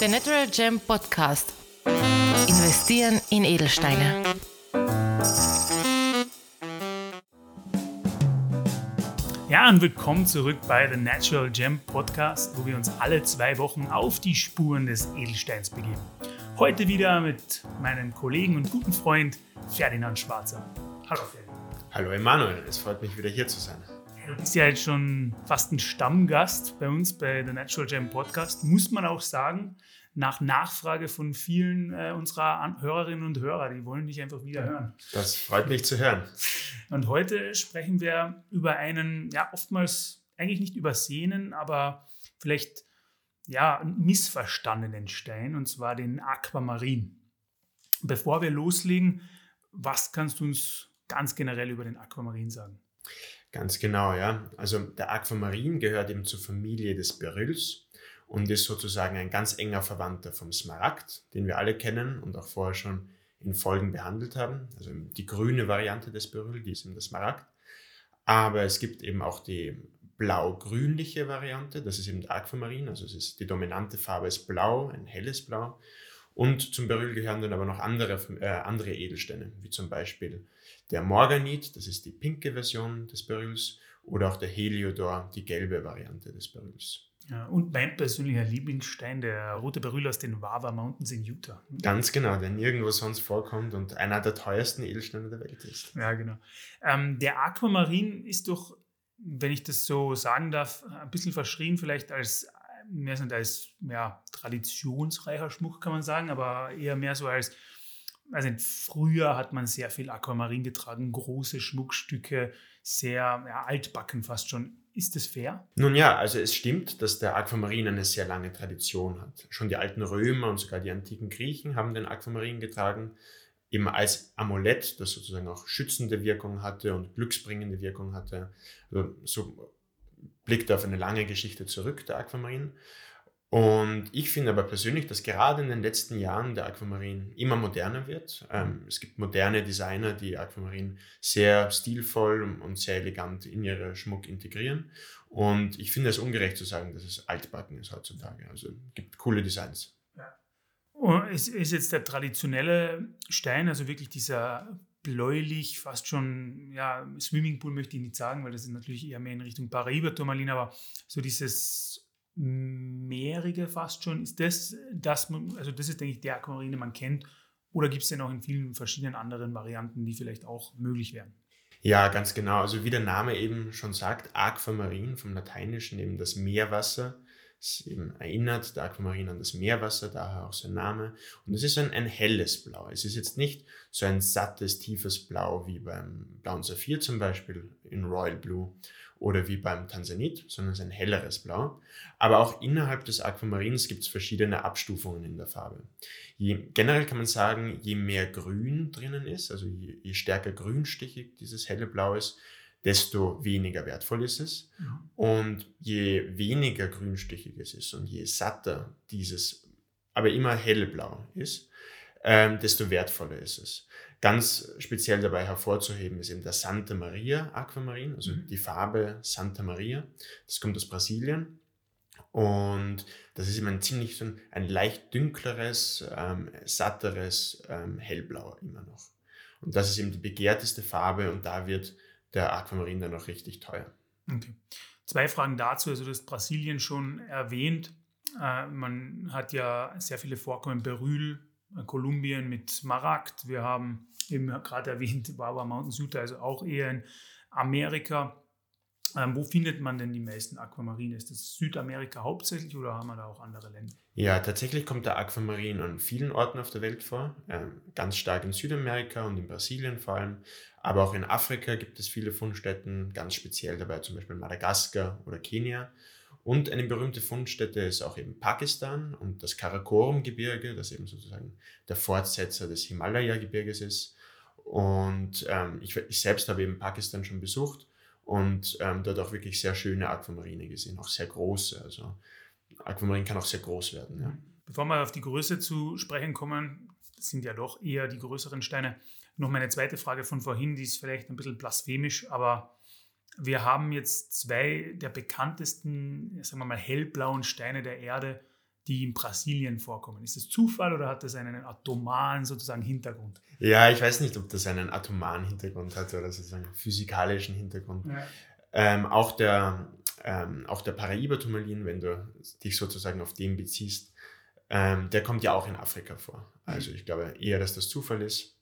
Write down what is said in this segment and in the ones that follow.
Der Natural Gem Podcast. Investieren in Edelsteine. Ja, und willkommen zurück bei The Natural Gem Podcast, wo wir uns alle zwei Wochen auf die Spuren des Edelsteins begeben. Heute wieder mit meinem Kollegen und guten Freund Ferdinand Schwarzer. Hallo Ferdinand. Hallo Emanuel, es freut mich wieder hier zu sein. Du bist ja jetzt schon fast ein Stammgast bei uns bei The Natural Gem Podcast, muss man auch sagen, nach Nachfrage von vielen äh, unserer An Hörerinnen und Hörer. Die wollen dich einfach wieder hören. Das freut mich zu hören. Und heute sprechen wir über einen, ja, oftmals eigentlich nicht übersehenen, aber vielleicht ja, missverstandenen Stein, und zwar den Aquamarin. Bevor wir loslegen, was kannst du uns ganz generell über den Aquamarin sagen? Ganz genau, ja. Also der Aquamarin gehört eben zur Familie des Beryls und ist sozusagen ein ganz enger Verwandter vom Smaragd, den wir alle kennen und auch vorher schon in Folgen behandelt haben. Also die grüne Variante des Beryl, die ist eben der Smaragd. Aber es gibt eben auch die blau-grünliche Variante, das ist eben der Aquamarin, also es ist die dominante Farbe ist blau, ein helles Blau. Und zum Beryl gehören dann aber noch andere, äh, andere Edelsteine, wie zum Beispiel der Morganit, das ist die pinke Version des Beryls, oder auch der Heliodor, die gelbe Variante des Beryls. Ja, und mein persönlicher Lieblingsstein, der rote Beryl aus den Wawa Mountains in Utah. Ganz genau, der nirgendwo sonst vorkommt und einer der teuersten Edelsteine der Welt ist. Ja, genau. Ähm, der Aquamarin ist doch, wenn ich das so sagen darf, ein bisschen verschrien vielleicht als mehr so als ja, traditionsreicher Schmuck, kann man sagen, aber eher mehr so als, also früher hat man sehr viel Aquamarin getragen, große Schmuckstücke, sehr ja, altbacken fast schon. Ist das fair? Nun ja, also es stimmt, dass der Aquamarin eine sehr lange Tradition hat. Schon die alten Römer und sogar die antiken Griechen haben den Aquamarin getragen, eben als Amulett, das sozusagen auch schützende Wirkung hatte und glücksbringende Wirkung hatte. Also so blickt auf eine lange Geschichte zurück, der Aquamarin. Und ich finde aber persönlich, dass gerade in den letzten Jahren der Aquamarin immer moderner wird. Ähm, es gibt moderne Designer, die Aquamarin sehr stilvoll und sehr elegant in ihre Schmuck integrieren. Und ich finde es ungerecht zu sagen, dass es altbacken ist heutzutage. Also es gibt coole Designs. Ja. Es ist jetzt der traditionelle Stein, also wirklich dieser bläulich, fast schon, ja, Swimmingpool möchte ich nicht sagen, weil das ist natürlich eher mehr in Richtung Paraiba-Turmalin, aber so dieses mehrige fast schon, ist das, das also das ist, denke ich, der Aquamarine, den man kennt, oder gibt es denn auch in vielen verschiedenen anderen Varianten, die vielleicht auch möglich wären? Ja, ganz genau. Also wie der Name eben schon sagt, Aquamarin vom Lateinischen eben das Meerwasser. Es erinnert der Aquamarin an das Meerwasser, daher auch sein Name. Und es ist ein, ein helles Blau. Es ist jetzt nicht so ein sattes, tiefes Blau wie beim blauen Saphir zum Beispiel in Royal Blue oder wie beim Tansanit, sondern es ist ein helleres Blau. Aber auch innerhalb des Aquamarins gibt es verschiedene Abstufungen in der Farbe. Je, generell kann man sagen, je mehr Grün drinnen ist, also je, je stärker grünstichig dieses helle Blau ist, desto weniger wertvoll ist es. Ja. Und je weniger grünstichig es ist und je satter dieses, aber immer hellblau ist, ähm, desto wertvoller ist es. Ganz speziell dabei hervorzuheben ist eben der Santa Maria Aquamarin, also mhm. die Farbe Santa Maria. Das kommt aus Brasilien. Und das ist eben ein ziemlich so ein, ein leicht dünkleres, ähm, satteres ähm, Hellblau immer noch. Und das ist eben die begehrteste Farbe und da wird der Aquamarin dann auch richtig teuer. Okay. Zwei Fragen dazu. Also, du hast Brasilien schon erwähnt. Äh, man hat ja sehr viele Vorkommen, Beryl, äh, Kolumbien mit Smaragd. Wir haben eben gerade erwähnt, Wawa Mountain Suta, also auch eher in Amerika. Ähm, wo findet man denn die meisten Aquamarine? Ist das Südamerika hauptsächlich oder haben wir da auch andere Länder? Ja, tatsächlich kommt der Aquamarin an vielen Orten auf der Welt vor. Ähm, ganz stark in Südamerika und in Brasilien vor allem. Aber auch in Afrika gibt es viele Fundstätten, ganz speziell dabei zum Beispiel Madagaskar oder Kenia. Und eine berühmte Fundstätte ist auch eben Pakistan und das Karakorum-Gebirge, das eben sozusagen der Fortsetzer des Himalaya-Gebirges ist. Und ähm, ich, ich selbst habe eben Pakistan schon besucht und ähm, dort auch wirklich sehr schöne Aquamarine gesehen, auch sehr große. Also Aquamarin kann auch sehr groß werden. Ja. Bevor wir auf die Größe zu sprechen kommen, sind ja doch eher die größeren Steine. Noch meine zweite Frage von vorhin, die ist vielleicht ein bisschen blasphemisch, aber wir haben jetzt zwei der bekanntesten, sagen wir mal, hellblauen Steine der Erde, die in Brasilien vorkommen. Ist das Zufall oder hat das einen atomaren sozusagen Hintergrund? Ja, ich weiß nicht, ob das einen atomaren Hintergrund hat oder sozusagen physikalischen Hintergrund. Ja. Ähm, auch der, ähm, auch der Paraiba-Turmalin, wenn du dich sozusagen auf den beziehst, ähm, der kommt ja auch in Afrika vor. Also ich glaube eher, dass das Zufall ist.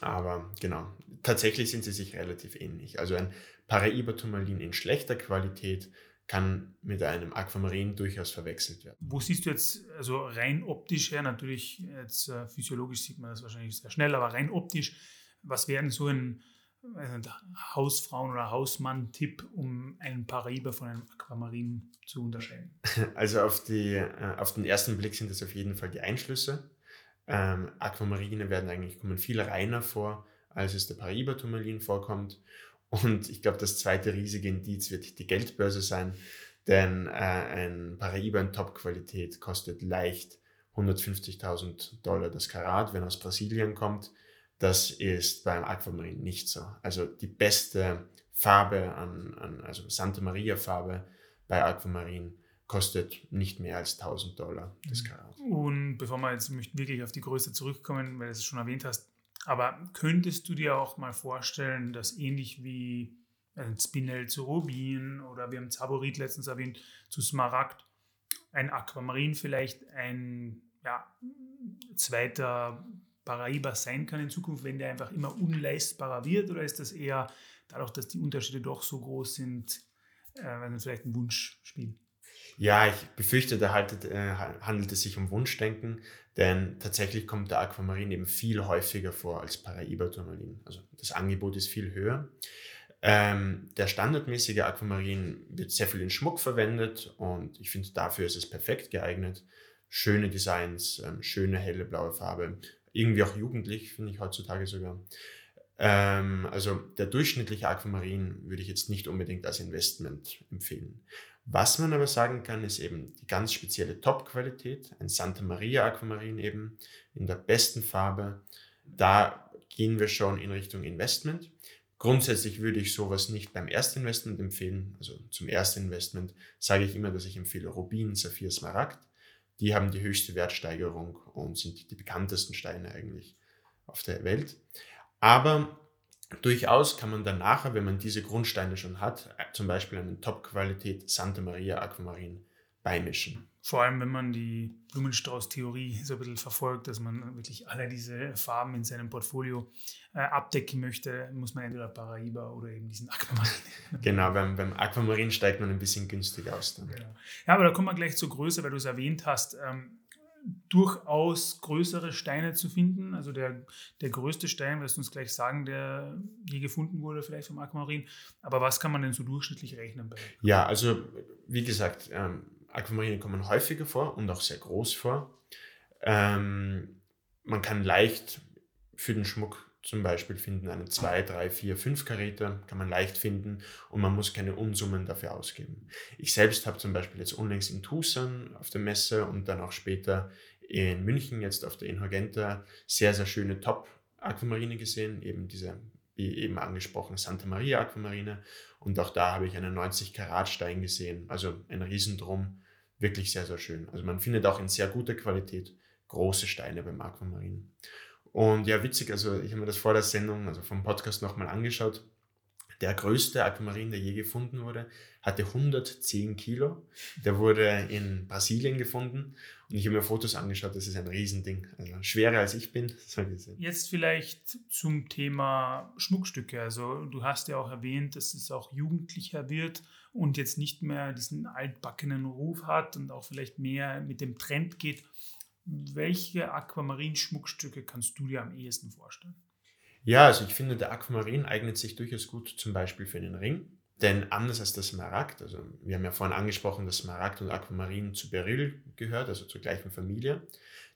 Aber genau, tatsächlich sind sie sich relativ ähnlich. Also ein Paraiba-Turmalin in schlechter Qualität kann mit einem Aquamarin durchaus verwechselt werden. Wo siehst du jetzt, also rein optisch her, natürlich jetzt äh, physiologisch sieht man das wahrscheinlich sehr schnell, aber rein optisch, was wäre so ein nicht, Hausfrauen- oder Hausmann-Tipp, um einen Paraiba von einem Aquamarin zu unterscheiden? Also auf, die, äh, auf den ersten Blick sind das auf jeden Fall die Einschlüsse. Ähm, Aquamarine werden eigentlich kommen viel reiner vor, als es der Paraiba-Turmalin vorkommt. Und ich glaube, das zweite riesige Indiz wird die Geldbörse sein, denn äh, ein Paraiba in Top-Qualität kostet leicht 150.000 Dollar das Karat, wenn er aus Brasilien kommt. Das ist beim Aquamarin nicht so. Also die beste Farbe an, an also Santa Maria Farbe bei Aquamarin kostet nicht mehr als 1000 Dollar das mhm. Karat. Und bevor wir jetzt wirklich auf die Größe zurückkommen, weil du es schon erwähnt hast, aber könntest du dir auch mal vorstellen, dass ähnlich wie ein Spinel zu Rubin oder wir haben Zaborit letztens erwähnt, zu Smaragd, ein Aquamarin vielleicht ein ja, zweiter Paraiba sein kann in Zukunft, wenn der einfach immer unleistbarer wird? Oder ist das eher dadurch, dass die Unterschiede doch so groß sind, äh, vielleicht ein Wunschspiel? Ja, ich befürchte, da haltet, äh, handelt es sich um Wunschdenken, denn tatsächlich kommt der Aquamarin eben viel häufiger vor als Paraiba-Turmalin. Also das Angebot ist viel höher. Ähm, der standardmäßige Aquamarin wird sehr viel in Schmuck verwendet und ich finde, dafür ist es perfekt geeignet. Schöne Designs, ähm, schöne helle blaue Farbe, irgendwie auch jugendlich, finde ich heutzutage sogar. Ähm, also der durchschnittliche Aquamarin würde ich jetzt nicht unbedingt als Investment empfehlen. Was man aber sagen kann, ist eben die ganz spezielle Top-Qualität, ein Santa Maria Aquamarin eben in der besten Farbe. Da gehen wir schon in Richtung Investment. Grundsätzlich würde ich sowas nicht beim Erstinvestment empfehlen. Also zum Erstinvestment sage ich immer, dass ich empfehle Rubin, Saphir, Smaragd. Die haben die höchste Wertsteigerung und sind die bekanntesten Steine eigentlich auf der Welt. Aber Durchaus kann man dann nachher, wenn man diese Grundsteine schon hat, äh, zum Beispiel einen Top-Qualität Santa Maria Aquamarin beimischen. Vor allem, wenn man die Blumenstrauß-Theorie so ein bisschen verfolgt, dass man wirklich alle diese Farben in seinem Portfolio äh, abdecken möchte, muss man entweder Paraiba oder eben diesen Aquamarin. genau, beim, beim Aquamarin steigt man ein bisschen günstig aus. Dann. Genau. Ja, aber da kommen wir gleich zur Größe, weil du es erwähnt hast. Ähm, durchaus größere Steine zu finden. Also der, der größte Stein, wirst du uns gleich sagen, der je gefunden wurde, vielleicht vom Aquamarin. Aber was kann man denn so durchschnittlich rechnen? Bei ja, also wie gesagt, ähm, Aquamarine kommen häufiger vor und auch sehr groß vor. Ähm, man kann leicht für den Schmuck zum Beispiel finden einen 2, 3, 4, 5 Karäter, kann man leicht finden und man muss keine Unsummen dafür ausgeben. Ich selbst habe zum Beispiel jetzt unlängst in Tucson auf der Messe und dann auch später in München jetzt auf der Inhorgenta sehr, sehr schöne Top-Aquamarine gesehen, eben diese, wie eben angesprochen, Santa Maria Aquamarine und auch da habe ich einen 90 Karat Stein gesehen, also ein Riesendrum, wirklich sehr, sehr schön. Also man findet auch in sehr guter Qualität große Steine beim Aquamarin. Und ja, witzig, also ich habe mir das vor der Sendung, also vom Podcast nochmal angeschaut. Der größte Aquamarin, der je gefunden wurde, hatte 110 Kilo. Der wurde in Brasilien gefunden und ich habe mir Fotos angeschaut, das ist ein Riesending. Also schwerer als ich bin. Jetzt vielleicht zum Thema Schmuckstücke. Also du hast ja auch erwähnt, dass es auch jugendlicher wird und jetzt nicht mehr diesen altbackenen Ruf hat und auch vielleicht mehr mit dem Trend geht. Welche Aquamarin-Schmuckstücke kannst du dir am ehesten vorstellen? Ja, also ich finde, der Aquamarin eignet sich durchaus gut zum Beispiel für einen Ring. Denn anders als das Smaragd, also wir haben ja vorhin angesprochen, dass Smaragd und Aquamarin zu Beryl gehört, also zur gleichen Familie.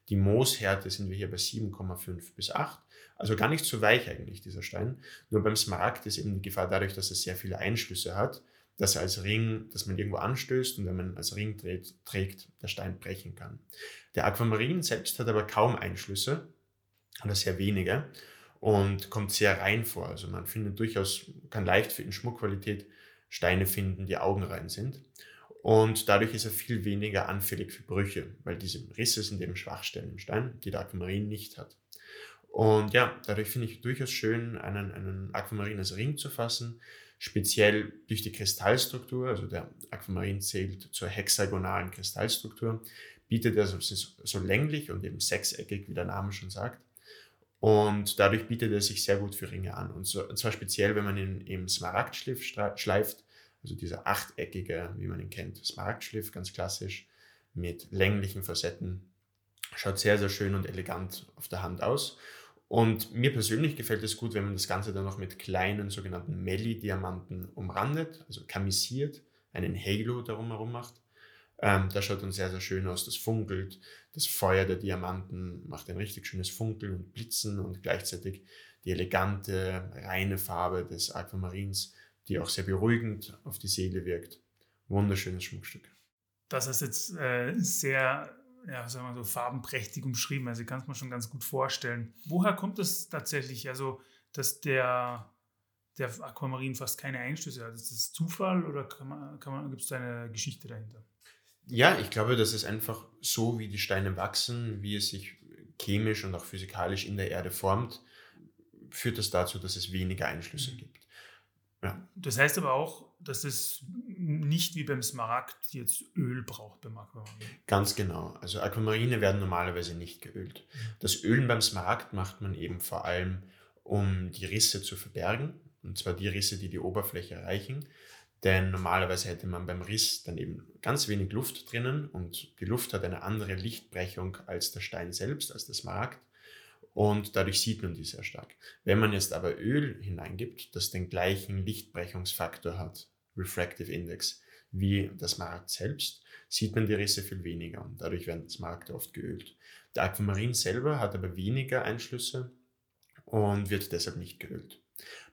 Die Mooshärte sind wir hier bei 7,5 bis 8. Also gar nicht so weich eigentlich, dieser Stein. Nur beim Smaragd ist eben die Gefahr dadurch, dass er sehr viele Einschlüsse hat, dass er als Ring, dass man irgendwo anstößt und wenn man als Ring trägt, trägt der Stein brechen kann. Der Aquamarin selbst hat aber kaum Einschlüsse oder sehr wenige und kommt sehr rein vor. Also man findet durchaus, kann leicht für in Schmuckqualität Steine finden, die augenrein sind. Und dadurch ist er viel weniger anfällig für Brüche, weil diese Risse sind eben Schwachstellen im Stein, die der Aquamarin nicht hat. Und ja, dadurch finde ich durchaus schön, einen, einen Aquamarin als Ring zu fassen, speziell durch die Kristallstruktur, also der Aquamarin zählt zur hexagonalen Kristallstruktur, bietet er so, so länglich und eben sechseckig, wie der Name schon sagt. Und dadurch bietet er sich sehr gut für Ringe an. Und, so, und zwar speziell, wenn man ihn im Smaragdschliff schleift, also dieser achteckige, wie man ihn kennt, Smaragdschliff, ganz klassisch, mit länglichen Facetten. Schaut sehr, sehr schön und elegant auf der Hand aus. Und mir persönlich gefällt es gut, wenn man das Ganze dann noch mit kleinen sogenannten Melli-Diamanten umrandet, also kamisiert, einen Halo darum herum macht. Ähm, das schaut dann sehr, sehr schön aus. Das funkelt. Das Feuer der Diamanten macht ein richtig schönes Funkeln und Blitzen und gleichzeitig die elegante, reine Farbe des Aquamarins, die auch sehr beruhigend auf die Seele wirkt. Wunderschönes Schmuckstück. Das ist jetzt äh, sehr ja, sagen wir so, farbenprächtig umschrieben. Also ich kann es mir schon ganz gut vorstellen. Woher kommt es tatsächlich, also dass der, der Aquamarin fast keine Einschlüsse hat? Ist das Zufall oder kann man, kann man, gibt es da eine Geschichte dahinter? Ja, ich glaube, dass es einfach so, wie die Steine wachsen, wie es sich chemisch und auch physikalisch in der Erde formt, führt das dazu, dass es weniger Einschlüsse mhm. gibt. Ja. Das heißt aber auch, dass es nicht wie beim Smaragd jetzt Öl braucht beim Aquamarin. Ganz genau. Also Aquamarine werden normalerweise nicht geölt. Das Ölen beim Smaragd macht man eben vor allem, um die Risse zu verbergen. Und zwar die Risse, die die Oberfläche erreichen. Denn normalerweise hätte man beim Riss dann eben ganz wenig Luft drinnen und die Luft hat eine andere Lichtbrechung als der Stein selbst, als der Smaragd und dadurch sieht man die sehr stark. Wenn man jetzt aber Öl hineingibt, das den gleichen Lichtbrechungsfaktor hat, Refractive Index, wie das Markt selbst, sieht man die Risse viel weniger und dadurch werden das Markt oft geölt. Der Aquamarin selber hat aber weniger Einschlüsse und wird deshalb nicht geölt.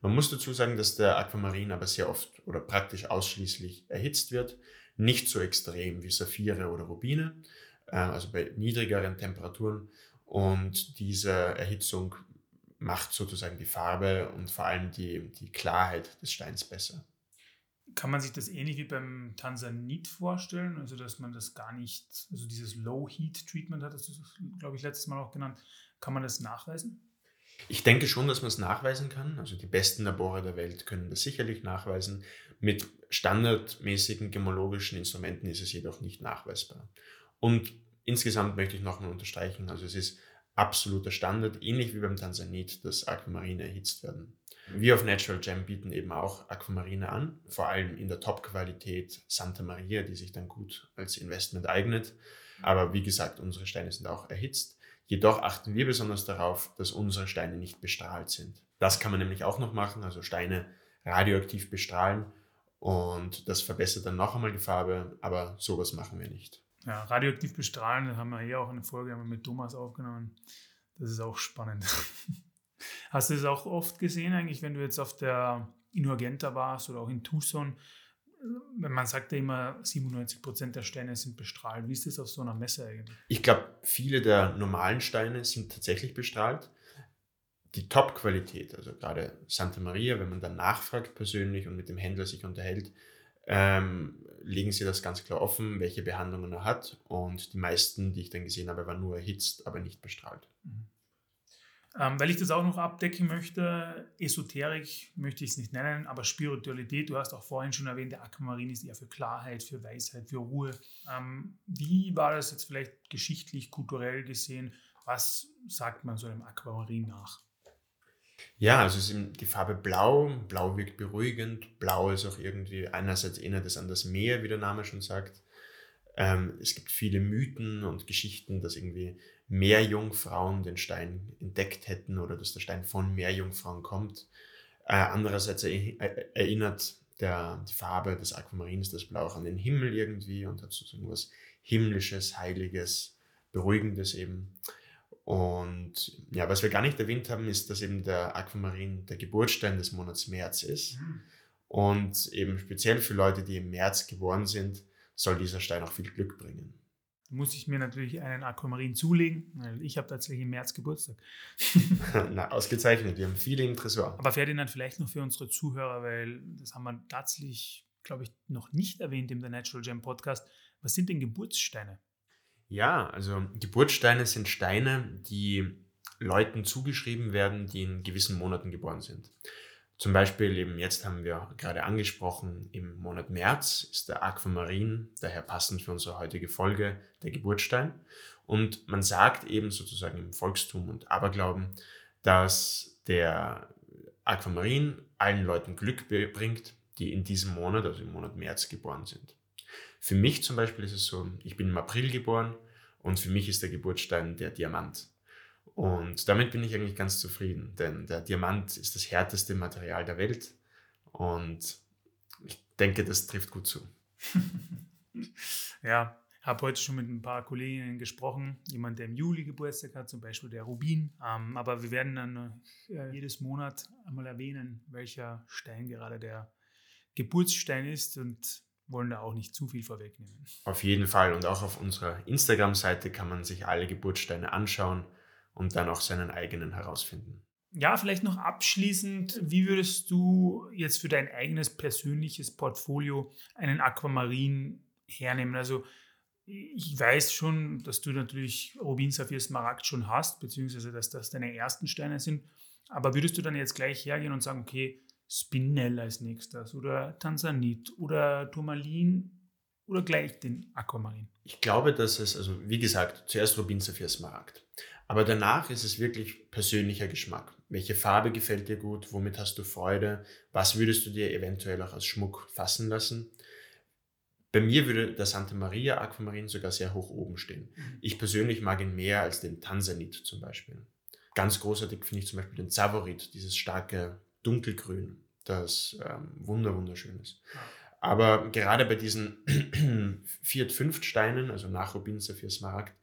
Man muss dazu sagen, dass der Aquamarin aber sehr oft oder praktisch ausschließlich erhitzt wird, nicht so extrem wie Saphire oder Rubine, äh, also bei niedrigeren Temperaturen und diese Erhitzung macht sozusagen die Farbe und vor allem die, die Klarheit des Steins besser. Kann man sich das ähnlich wie beim Tansanit vorstellen? Also, dass man das gar nicht, also dieses Low-Heat-Treatment hat, das ist, glaube ich, letztes Mal auch genannt. Kann man das nachweisen? Ich denke schon, dass man es nachweisen kann. Also, die besten Labore der Welt können das sicherlich nachweisen. Mit standardmäßigen gemologischen Instrumenten ist es jedoch nicht nachweisbar. Und insgesamt möchte ich nochmal unterstreichen, also es ist absoluter Standard, ähnlich wie beim Tansanit, dass Aquamarine erhitzt werden. Wir auf Natural Gem bieten eben auch Aquamarine an, vor allem in der Top-Qualität Santa Maria, die sich dann gut als Investment eignet. Aber wie gesagt, unsere Steine sind auch erhitzt. Jedoch achten wir besonders darauf, dass unsere Steine nicht bestrahlt sind. Das kann man nämlich auch noch machen, also Steine radioaktiv bestrahlen und das verbessert dann noch einmal die Farbe, aber sowas machen wir nicht. Ja, radioaktiv bestrahlen, das haben wir hier auch eine Folge mit Thomas aufgenommen. Das ist auch spannend. Hast du das auch oft gesehen, eigentlich, wenn du jetzt auf der Inurgenta warst oder auch in Tucson? Man sagt ja immer, 97 Prozent der Steine sind bestrahlt. Wie ist das auf so einer Messe eigentlich? Ich glaube, viele der normalen Steine sind tatsächlich bestrahlt. Die Top-Qualität, also gerade Santa Maria, wenn man dann nachfragt persönlich und mit dem Händler sich unterhält, ähm, legen sie das ganz klar offen, welche Behandlungen er hat. Und die meisten, die ich dann gesehen habe, waren nur erhitzt, aber nicht bestrahlt. Mhm. Ähm, weil ich das auch noch abdecken möchte, Esoterik möchte ich es nicht nennen, aber Spiritualität, du hast auch vorhin schon erwähnt, der Aquamarin ist eher für Klarheit, für Weisheit, für Ruhe. Ähm, wie war das jetzt vielleicht geschichtlich, kulturell gesehen? Was sagt man so einem Aquamarin nach? Ja, also es ist die Farbe Blau. Blau wirkt beruhigend. Blau ist auch irgendwie, einerseits erinnert es an das Meer, wie der Name schon sagt. Ähm, es gibt viele Mythen und Geschichten, dass irgendwie Meerjungfrauen den Stein entdeckt hätten oder dass der Stein von Meerjungfrauen kommt. Äh, andererseits erinnert der, die Farbe des Aquamarins, das Blau, auch an den Himmel irgendwie und hat sozusagen was Himmlisches, Heiliges, Beruhigendes eben. Und ja, was wir gar nicht erwähnt haben, ist, dass eben der Aquamarin der Geburtsstein des Monats März ist. Mhm. Und eben speziell für Leute, die im März geboren sind, soll dieser Stein auch viel Glück bringen. Da muss ich mir natürlich einen Aquamarin zulegen, weil ich habe tatsächlich im März Geburtstag. Na, ausgezeichnet. Wir haben viele im Tresor. Aber Ferdinand, vielleicht noch für unsere Zuhörer, weil das haben wir tatsächlich glaube ich, noch nicht erwähnt im The Natural Gem Podcast. Was sind denn Geburtssteine? Ja, also Geburtssteine sind Steine, die Leuten zugeschrieben werden, die in gewissen Monaten geboren sind. Zum Beispiel eben jetzt haben wir gerade angesprochen, im Monat März ist der Aquamarin, daher passend für unsere heutige Folge, der Geburtsstein. Und man sagt eben sozusagen im Volkstum und Aberglauben, dass der Aquamarin allen Leuten Glück bringt, die in diesem Monat, also im Monat März, geboren sind. Für mich zum Beispiel ist es so, ich bin im April geboren und für mich ist der Geburtsstein der Diamant. Und damit bin ich eigentlich ganz zufrieden, denn der Diamant ist das härteste Material der Welt und ich denke, das trifft gut zu. ja, habe heute schon mit ein paar Kolleginnen gesprochen, jemand, der im Juli Geburtstag hat, zum Beispiel der Rubin. Ähm, aber wir werden dann äh, jedes Monat einmal erwähnen, welcher Stein gerade der Geburtsstein ist und wollen da auch nicht zu viel vorwegnehmen. Auf jeden Fall. Und auch auf unserer Instagram-Seite kann man sich alle Geburtssteine anschauen und dann auch seinen eigenen herausfinden. Ja, vielleicht noch abschließend, wie würdest du jetzt für dein eigenes persönliches Portfolio einen Aquamarin hernehmen? Also ich weiß schon, dass du natürlich Rubin, Saphir, Smaragd schon hast, beziehungsweise dass das deine ersten Steine sind. Aber würdest du dann jetzt gleich hergehen und sagen, okay, Spinell als nächstes oder Tansanit oder Turmalin oder gleich den Aquamarin? Ich glaube, dass es, also wie gesagt, zuerst Rubin, Saphir, Smaragd. Aber danach ist es wirklich persönlicher Geschmack. Welche Farbe gefällt dir gut? Womit hast du Freude? Was würdest du dir eventuell auch als Schmuck fassen lassen? Bei mir würde der Santa Maria Aquamarin sogar sehr hoch oben stehen. Mhm. Ich persönlich mag ihn mehr als den Tansanit zum Beispiel. Ganz großartig finde ich zum Beispiel den Savorit, dieses starke Dunkelgrün, das ähm, wunder wunderschön ist. Aber gerade bei diesen Viert Fünft Steinen, also nach Rubin, Saphir, Smaragd,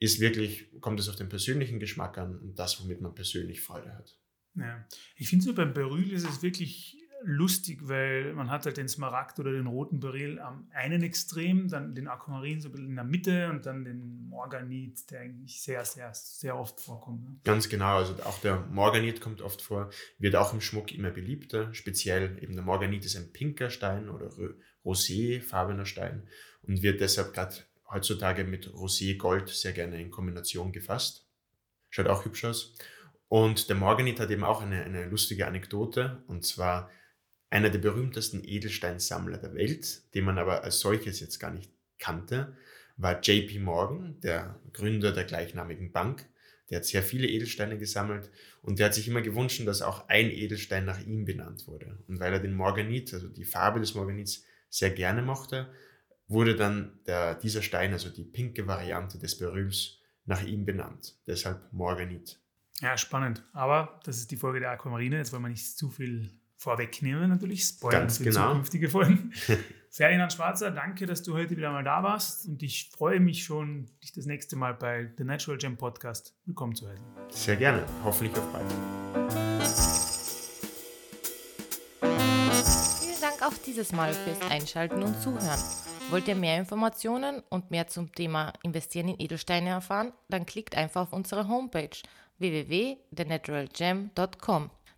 ist wirklich, kommt es auf den persönlichen Geschmack an und das, womit man persönlich Freude hat. Ja, ich finde so beim Beryl ist es wirklich lustig, weil man hat halt den Smaragd oder den roten Beryl am einen Extrem, dann den Aquamarin so ein bisschen in der Mitte und dann den Morganit, der eigentlich sehr, sehr, sehr oft vorkommt. Ne? Ganz genau, also auch der Morganit kommt oft vor, wird auch im Schmuck immer beliebter. Speziell eben der Morganit ist ein pinker Stein oder roséfarbener Stein und wird deshalb gerade heutzutage mit Rosé Gold sehr gerne in Kombination gefasst. Schaut auch hübsch aus. Und der Morganit hat eben auch eine, eine lustige Anekdote. Und zwar einer der berühmtesten Edelsteinsammler der Welt, den man aber als solches jetzt gar nicht kannte, war JP Morgan, der Gründer der gleichnamigen Bank. Der hat sehr viele Edelsteine gesammelt und der hat sich immer gewünscht, dass auch ein Edelstein nach ihm benannt wurde. Und weil er den Morganit, also die Farbe des Morganits, sehr gerne mochte, wurde dann der, dieser Stein, also die pinke Variante des Beryls, nach ihm benannt. Deshalb Morganit. Ja, spannend. Aber das ist die Folge der Aquamarine. Jetzt wollen wir nicht zu viel vorwegnehmen, natürlich. Spoilern Ganz für genau. zukünftige Folgen. Ferdinand Schwarzer, danke, dass du heute wieder mal da warst. Und ich freue mich schon, dich das nächste Mal bei The Natural Gem Podcast willkommen zu heißen. Sehr gerne. Hoffentlich auf bald. Vielen Dank auch dieses Mal fürs Einschalten und Zuhören. Wollt ihr mehr Informationen und mehr zum Thema Investieren in Edelsteine erfahren? Dann klickt einfach auf unsere Homepage www.thenaturalgem.com.